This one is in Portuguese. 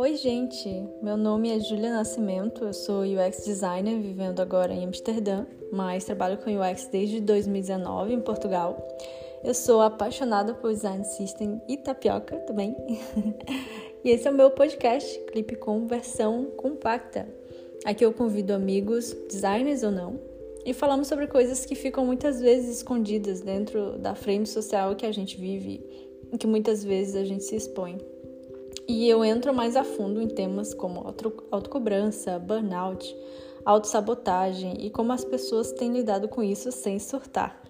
Oi, gente! Meu nome é Julia Nascimento, eu sou UX designer vivendo agora em Amsterdã, mas trabalho com UX desde 2019 em Portugal. Eu sou apaixonada por design system e tapioca também. e esse é o meu podcast, Clipe com versão compacta. Aqui eu convido amigos, designers ou não, e falamos sobre coisas que ficam muitas vezes escondidas dentro da frente social que a gente vive e que muitas vezes a gente se expõe. E eu entro mais a fundo em temas como autocobrança, burnout, autossabotagem e como as pessoas têm lidado com isso sem surtar.